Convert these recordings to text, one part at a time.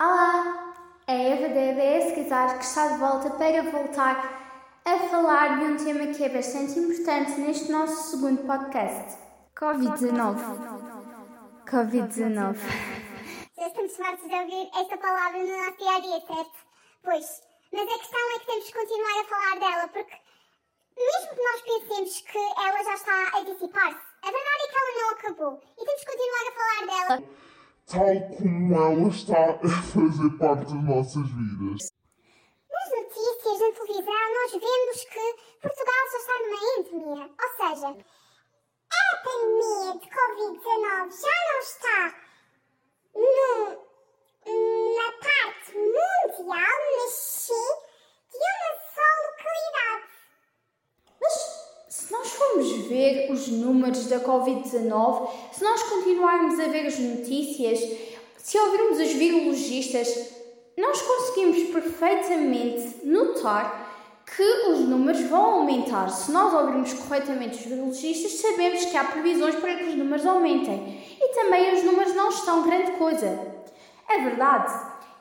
Olá, é Eva da EBS Casar que está de volta para voltar a falar de um tema que é bastante importante neste nosso segundo podcast: Covid-19. Covid-19. Já estamos fartos de ouvir esta palavra no nosso dia a dia, certo? Pois, mas a questão é que temos que continuar a falar dela, porque mesmo que nós pensemos que ela já está a dissipar-se, a verdade é que ela não acabou e temos que continuar a falar dela. Tal como ela está a fazer parte das nossas vidas. Nas notícias, na televisão, nós vemos que Portugal já está numa endemia. Ou seja, a pandemia de Covid-19 já não está no, na parte mundial, mas sim de uma só localidade. Se nós formos ver os números da Covid-19, se nós continuarmos a ver as notícias, se ouvirmos os virologistas, nós conseguimos perfeitamente notar que os números vão aumentar. Se nós ouvirmos corretamente os virologistas, sabemos que há previsões para que os números aumentem. E também os números não estão grande coisa. A verdade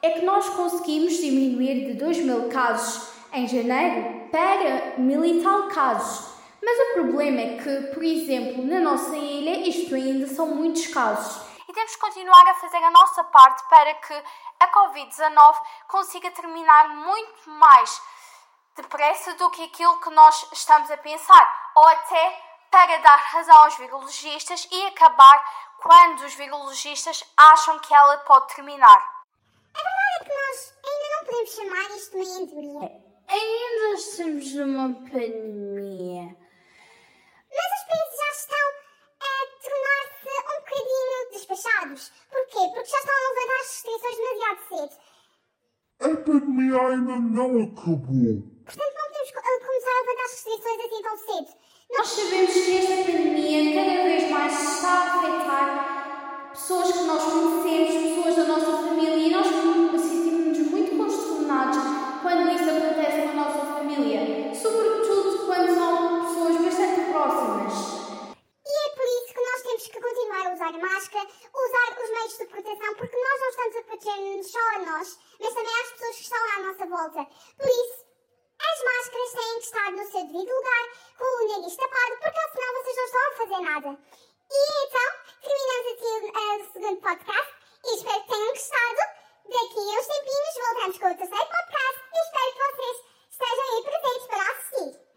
é que nós conseguimos diminuir de 2 mil casos em janeiro para mil e tal casos. Mas o problema é que, por exemplo, na nossa ilha, isto ainda são muitos casos. E temos que continuar a fazer a nossa parte para que a Covid-19 consiga terminar muito mais depressa do que aquilo que nós estamos a pensar, ou até para dar razão aos virologistas e acabar quando os virologistas acham que ela pode terminar. A verdade é que nós ainda não podemos chamar isto de uma endemia. Ainda estamos numa pandemia. Despachados. Porquê? Porque já estão a levantar as restrições demasiado cedo. A pandemia ainda não acabou. Portanto, não podemos começar a levantar as restrições assim tão cedo. Nós sabemos que esta pandemia cada vez mais está a afetar pessoas que nós conhecemos, máscara, usar os meios de proteção, porque nós não estamos a proteger-nos só a nós, mas também às pessoas que estão à nossa volta. Por isso, as máscaras têm que estar no seu devido lugar, com o nariz tapado, porque ao final vocês não estão a fazer nada. E então, terminamos aqui o, eh, o segundo podcast e espero que tenham gostado. Daqui a uns tempinhos voltamos com o terceiro podcast.